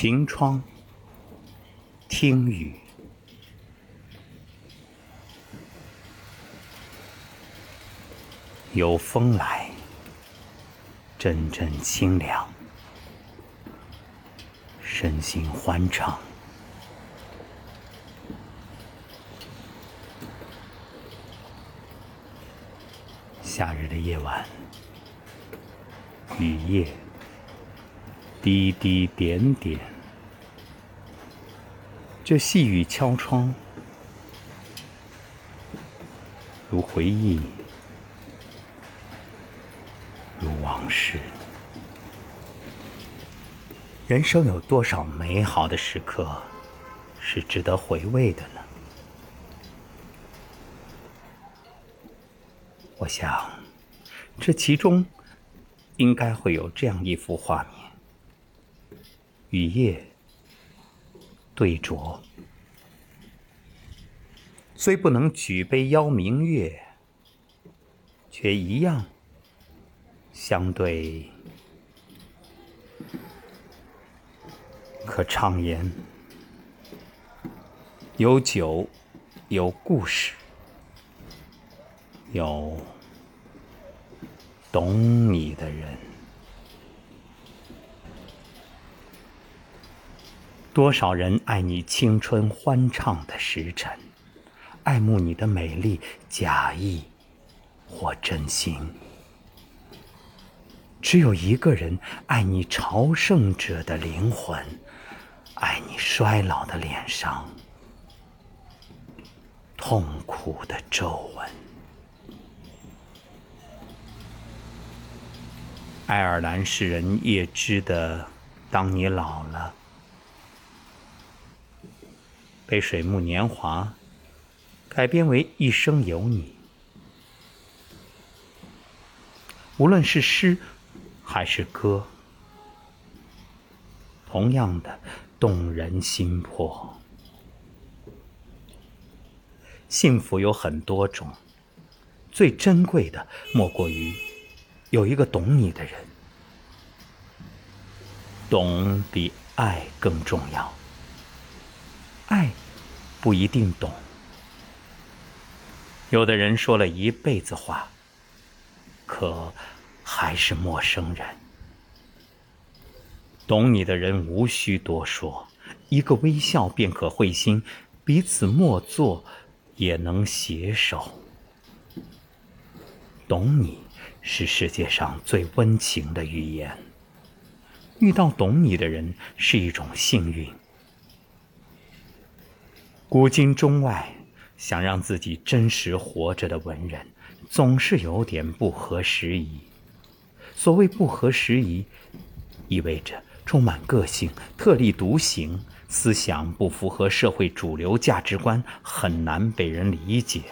凭窗听雨，有风来，阵阵清凉，身心欢畅。夏日的夜晚，雨夜，滴滴点点，这细雨敲窗，如回忆，如往事。人生有多少美好的时刻，是值得回味的呢？我想，这其中应该会有这样一幅画面：雨夜对酌，虽不能举杯邀明月，却一样相对可畅言。有酒，有故事。有懂你的人，多少人爱你青春欢畅的时辰，爱慕你的美丽，假意或真心。只有一个人爱你朝圣者的灵魂，爱你衰老的脸上痛苦的皱纹。爱尔兰诗人叶芝的《当你老了》被水木年华改编为《一生有你》，无论是诗还是歌，同样的动人心魄。幸福有很多种，最珍贵的莫过于。有一个懂你的人，懂比爱更重要。爱不一定懂。有的人说了一辈子话，可还是陌生人。懂你的人无需多说，一个微笑便可会心，彼此默坐也能携手。懂你。是世界上最温情的语言。遇到懂你的人是一种幸运。古今中外，想让自己真实活着的文人，总是有点不合时宜。所谓不合时宜，意味着充满个性、特立独行，思想不符合社会主流价值观，很难被人理解。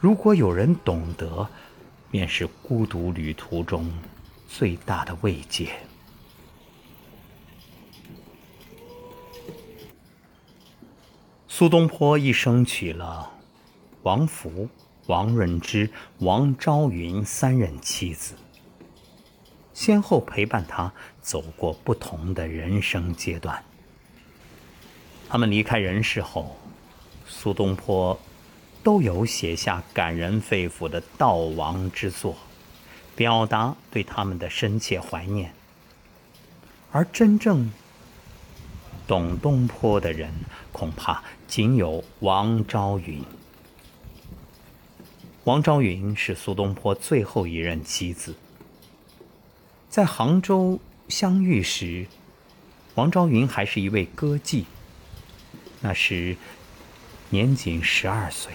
如果有人懂得，便是孤独旅途中最大的慰藉。苏东坡一生娶了王弗、王润之、王昭云三任妻子，先后陪伴他走过不同的人生阶段。他们离开人世后，苏东坡。都有写下感人肺腑的悼亡之作，表达对他们的深切怀念。而真正懂东坡的人，恐怕仅有王昭云。王昭云是苏东坡最后一任妻子，在杭州相遇时，王昭云还是一位歌妓，那时年仅十二岁。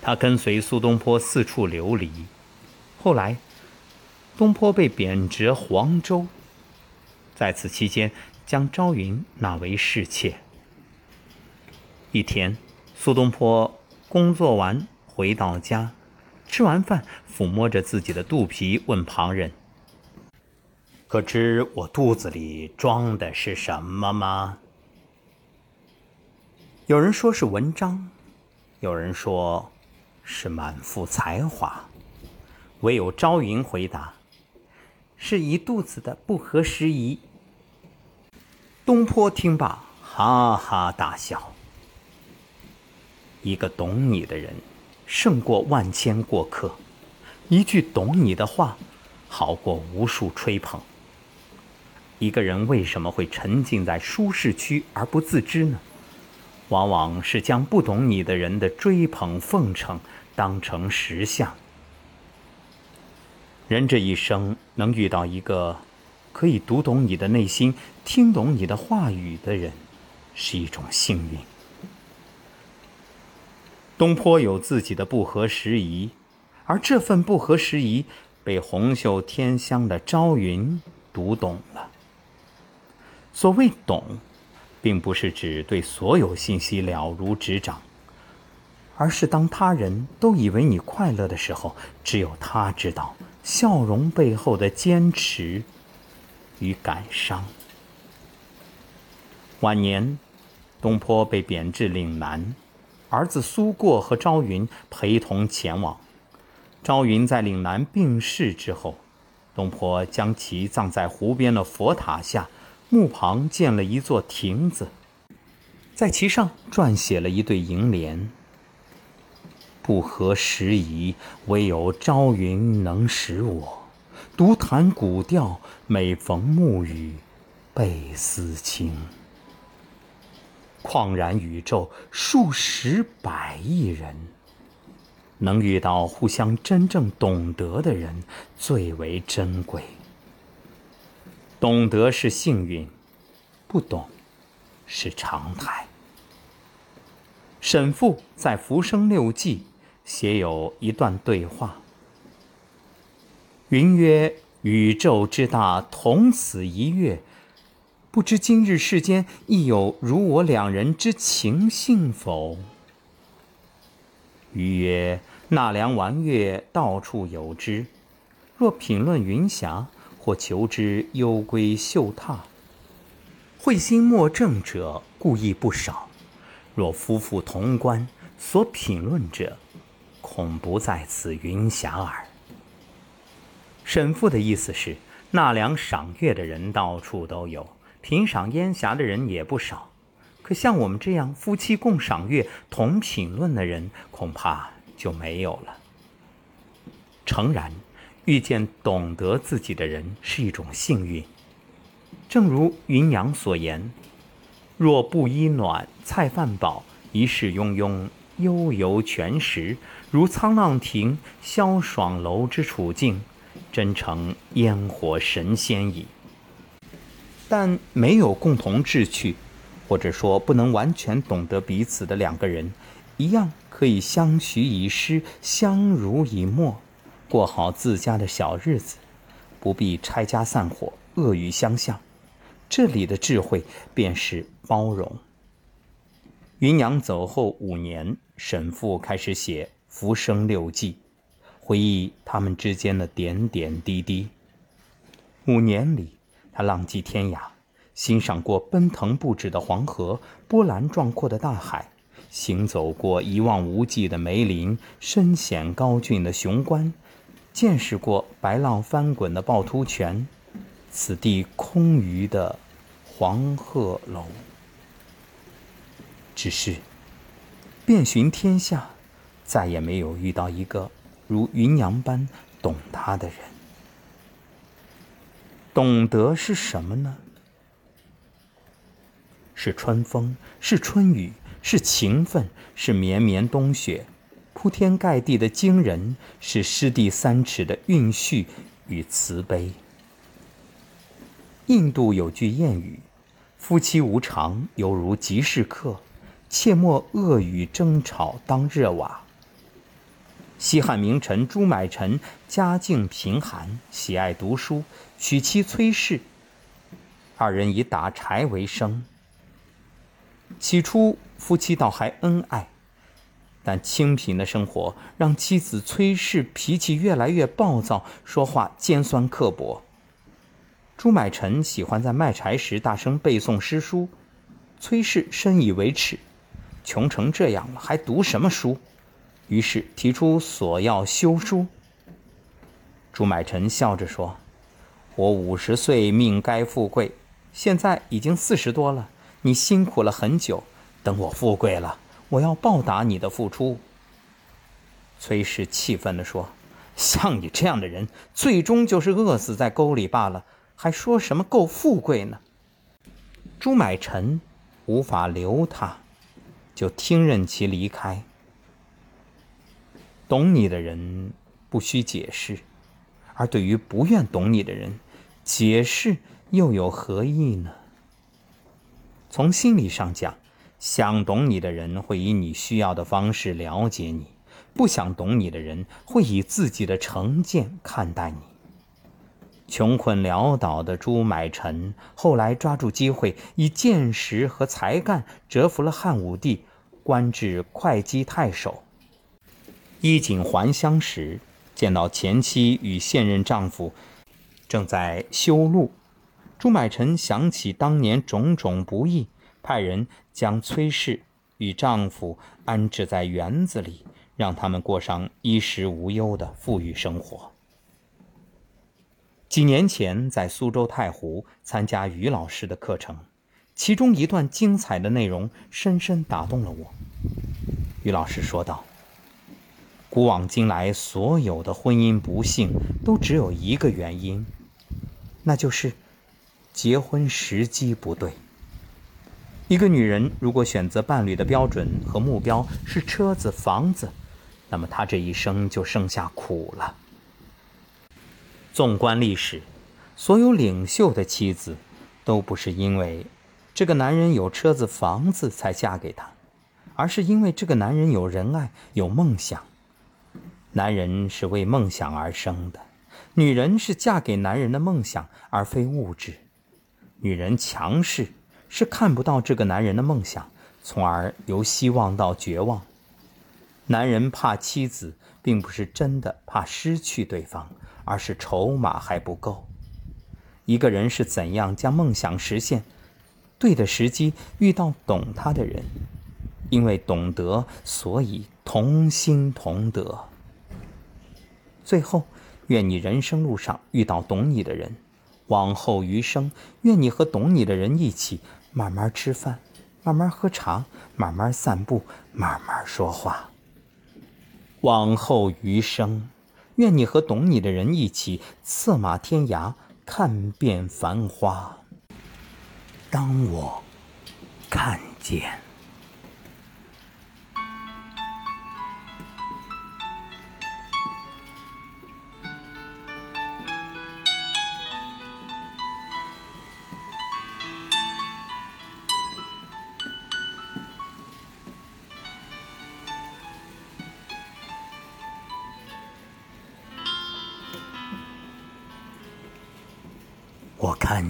他跟随苏东坡四处流离，后来，东坡被贬谪黄州，在此期间，将朝云纳为侍妾。一天，苏东坡工作完回到家，吃完饭，抚摸着自己的肚皮，问旁人：“可知我肚子里装的是什么吗？”有人说是文章，有人说。是满腹才华，唯有朝云回答：“是一肚子的不合时宜。”东坡听罢，哈哈大笑。一个懂你的人，胜过万千过客。一句懂你的话，好过无数吹捧。一个人为什么会沉浸在舒适区而不自知呢？往往是将不懂你的人的追捧奉承当成实相。人这一生能遇到一个可以读懂你的内心、听懂你的话语的人，是一种幸运。东坡有自己的不合时宜，而这份不合时宜被红袖添香的朝云读懂了。所谓懂。并不是指对所有信息了如指掌，而是当他人都以为你快乐的时候，只有他知道笑容背后的坚持与感伤。晚年，东坡被贬至岭南，儿子苏过和朝云陪同前往。朝云在岭南病逝之后，东坡将其葬在湖边的佛塔下。墓旁建了一座亭子，在其上撰写了一对楹联：“不合时宜，唯有朝云能使我独弹古调。每逢暮雨，倍思亲。旷然宇宙，数十百亿人，能遇到互相真正懂得的人，最为珍贵。”懂得是幸运，不懂是常态。沈复在《浮生六记》写有一段对话：“云曰宇宙之大，同此一月，不知今日世间亦有如我两人之情性否？”余曰：“纳凉玩月，到处有之。若品论云霞。”或求之幽闺秀榻，会心莫正者，故意不少。若夫妇同观，所品论者，恐不在此云霞耳。沈复的意思是，纳凉赏月的人到处都有，品赏烟霞的人也不少，可像我们这样夫妻共赏月、同品论的人，恐怕就没有了。诚然。遇见懂得自己的人是一种幸运，正如云阳所言：“若不衣暖，菜饭饱，一世庸庸，悠游泉石，如沧浪亭、潇爽楼之处境，真成烟火神仙矣。”但没有共同志趣，或者说不能完全懂得彼此的两个人，一样可以相许以诗，相濡以沫。过好自家的小日子，不必拆家散伙、恶语相向。这里的智慧便是包容。云娘走后五年，沈复开始写《浮生六记》，回忆他们之间的点点滴滴。五年里，他浪迹天涯，欣赏过奔腾不止的黄河、波澜壮阔的大海，行走过一望无际的梅林、深险高峻的雄关。见识过白浪翻滚的趵突泉，此地空余的黄鹤楼。只是遍寻天下，再也没有遇到一个如云阳般懂他的人。懂得是什么呢？是春风，是春雨，是情分，是绵绵冬雪。铺天盖地的惊人，是湿地三尺的蕴蓄与慈悲。印度有句谚语：“夫妻无常，犹如即市客，切莫恶语争吵当热瓦。”西汉名臣朱买臣家境贫寒，喜爱读书，娶妻崔氏，二人以打柴为生。起初夫妻倒还恩爱。但清贫的生活让妻子崔氏脾气越来越暴躁，说话尖酸刻薄。朱买臣喜欢在卖柴时大声背诵诗书，崔氏深以为耻，穷成这样了还读什么书？于是提出索要休书。朱买臣笑着说：“我五十岁命该富贵，现在已经四十多了，你辛苦了很久，等我富贵了，我要报答你的付出。”崔氏气愤地说：“像你这样的人，最终就是饿死在沟里罢了，还说什么够富贵呢？”朱买臣无法留他，就听任其离开。懂你的人不需解释，而对于不愿懂你的人，解释又有何意呢？从心理上讲，想懂你的人会以你需要的方式了解你。不想懂你的人会以自己的成见看待你。穷困潦倒的朱买臣后来抓住机会，以见识和才干折服了汉武帝，官至会稽太守。衣锦还乡时，见到前妻与现任丈夫正在修路，朱买臣想起当年种种不易，派人将崔氏与丈夫安置在园子里。让他们过上衣食无忧的富裕生活。几年前在苏州太湖参加于老师的课程，其中一段精彩的内容深深打动了我。于老师说道：“古往今来，所有的婚姻不幸都只有一个原因，那就是结婚时机不对。一个女人如果选择伴侣的标准和目标是车子、房子，那么她这一生就剩下苦了。纵观历史，所有领袖的妻子，都不是因为这个男人有车子房子才嫁给他，而是因为这个男人有仁爱有梦想。男人是为梦想而生的，女人是嫁给男人的梦想而非物质。女人强势，是看不到这个男人的梦想，从而由希望到绝望。男人怕妻子，并不是真的怕失去对方，而是筹码还不够。一个人是怎样将梦想实现？对的时机遇到懂他的人，因为懂得，所以同心同德。最后，愿你人生路上遇到懂你的人，往后余生，愿你和懂你的人一起慢慢吃饭，慢慢喝茶，慢慢散步，慢慢说话。往后余生，愿你和懂你的人一起策马天涯，看遍繁花。当我看见。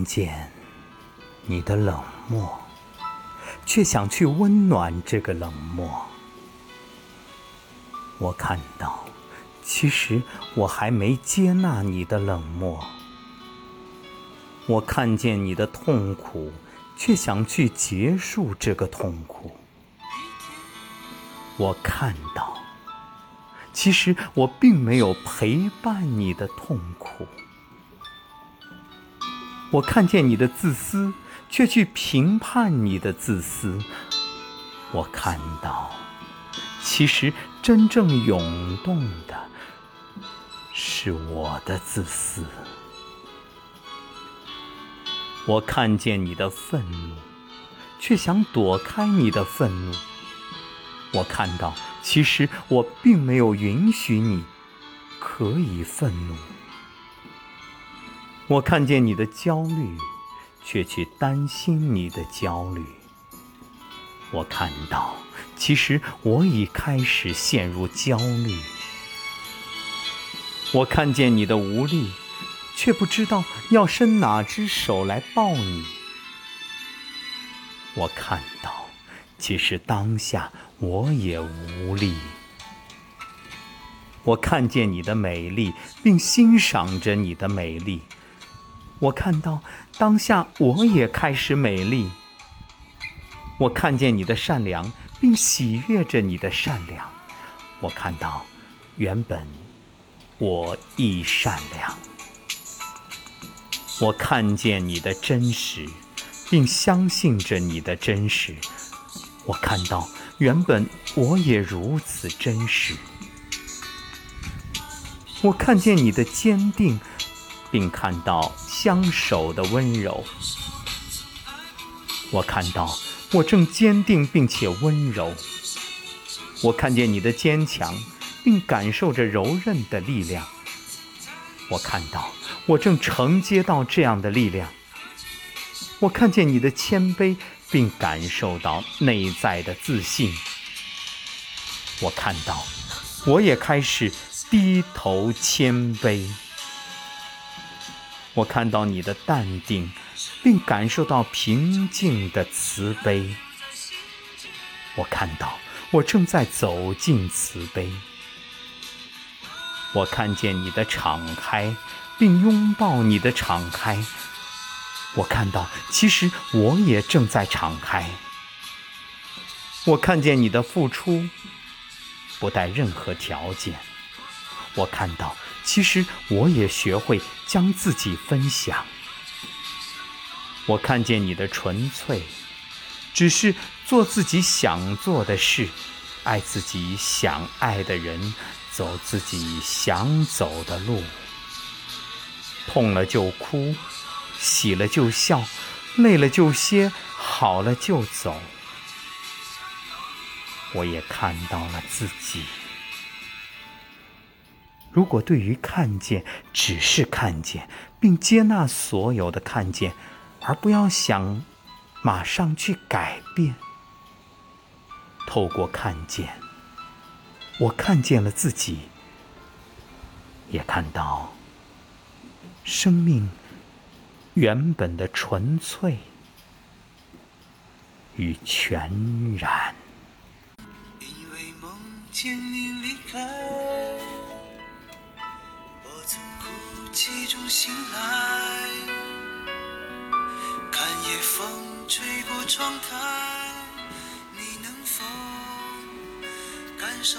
见你的冷漠，却想去温暖这个冷漠。我看到，其实我还没接纳你的冷漠。我看见你的痛苦，却想去结束这个痛苦。我看到，其实我并没有陪伴你的痛苦。我看见你的自私，却去评判你的自私。我看到，其实真正涌动的是我的自私。我看见你的愤怒，却想躲开你的愤怒。我看到，其实我并没有允许你可以愤怒。我看见你的焦虑，却去担心你的焦虑。我看到，其实我已开始陷入焦虑。我看见你的无力，却不知道要伸哪只手来抱你。我看到，其实当下我也无力。我看见你的美丽，并欣赏着你的美丽。我看到当下，我也开始美丽。我看见你的善良，并喜悦着你的善良。我看到，原本我亦善良。我看见你的真实，并相信着你的真实。我看到，原本我也如此真实。我看见你的坚定，并看到相守的温柔。我看到，我正坚定并且温柔。我看见你的坚强，并感受着柔韧的力量。我看到，我正承接到这样的力量。我看见你的谦卑，并感受到内在的自信。我看到，我也开始。低头谦卑，我看到你的淡定，并感受到平静的慈悲。我看到我正在走进慈悲。我看见你的敞开，并拥抱你的敞开。我看到，其实我也正在敞开。我看见你的付出，不带任何条件。我看到，其实我也学会将自己分享。我看见你的纯粹，只是做自己想做的事，爱自己想爱的人，走自己想走的路。痛了就哭，喜了就笑，累了就歇，好了就走。我也看到了自己。如果对于看见只是看见，并接纳所有的看见，而不要想马上去改变，透过看见，我看见了自己，也看到生命原本的纯粹与全然。因为梦见你离开。其中醒来，看夜风吹过窗台，你能否感受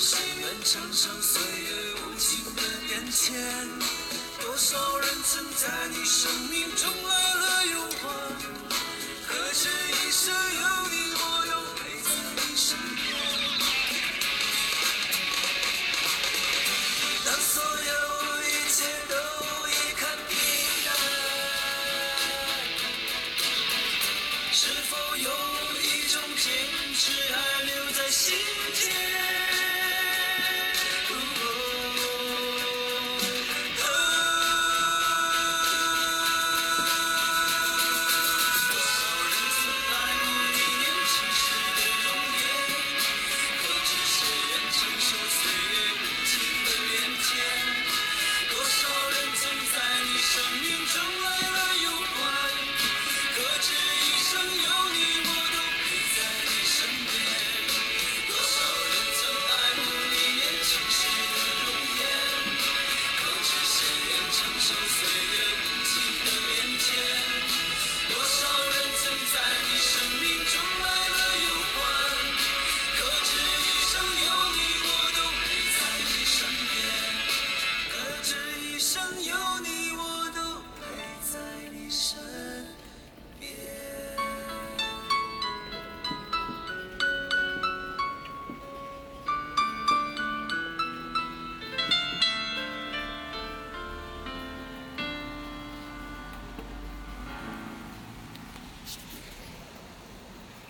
谁愿承受岁月无情的变迁？多少人曾在你生命中来了又还，可这一生有你，我又陪在你身边。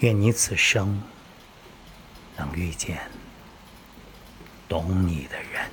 愿你此生能遇见懂你的人。